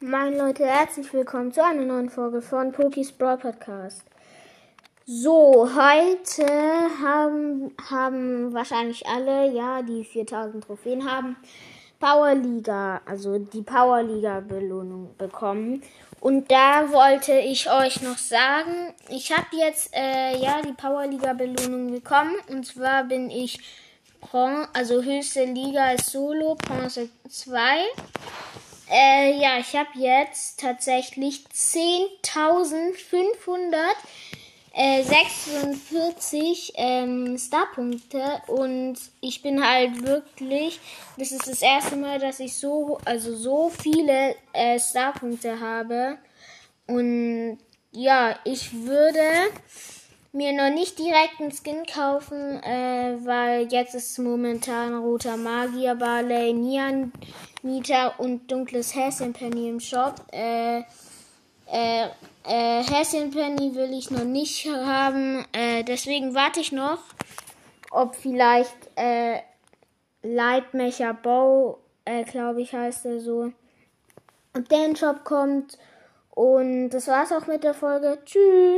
Moin Leute, herzlich willkommen zu einer neuen Folge von Pokis Brawl Podcast. So, heute haben, haben wahrscheinlich alle, ja, die 4000 Trophäen haben, Powerliga, also die Powerliga Belohnung bekommen. Und da wollte ich euch noch sagen, ich habe jetzt, äh, ja, die Powerliga Belohnung bekommen. Und zwar bin ich also höchste Liga ist Solo, Bronze 2. Äh, ja, ich habe jetzt tatsächlich 10.546 ähm, Starpunkte. Und ich bin halt wirklich, das ist das erste Mal, dass ich so, also so viele äh, Starpunkte habe. Und ja, ich würde mir noch nicht direkt einen Skin kaufen, äh, weil jetzt ist momentan roter Magier, Barley, Nian, Nita und dunkles Häschenpenny im Shop. Äh, äh, äh, Häschenpenny will ich noch nicht haben, äh, deswegen warte ich noch, ob vielleicht äh, Lightmecher Bow, äh, glaube ich heißt er so, ob der in den Shop kommt. Und das war's auch mit der Folge. Tschüss!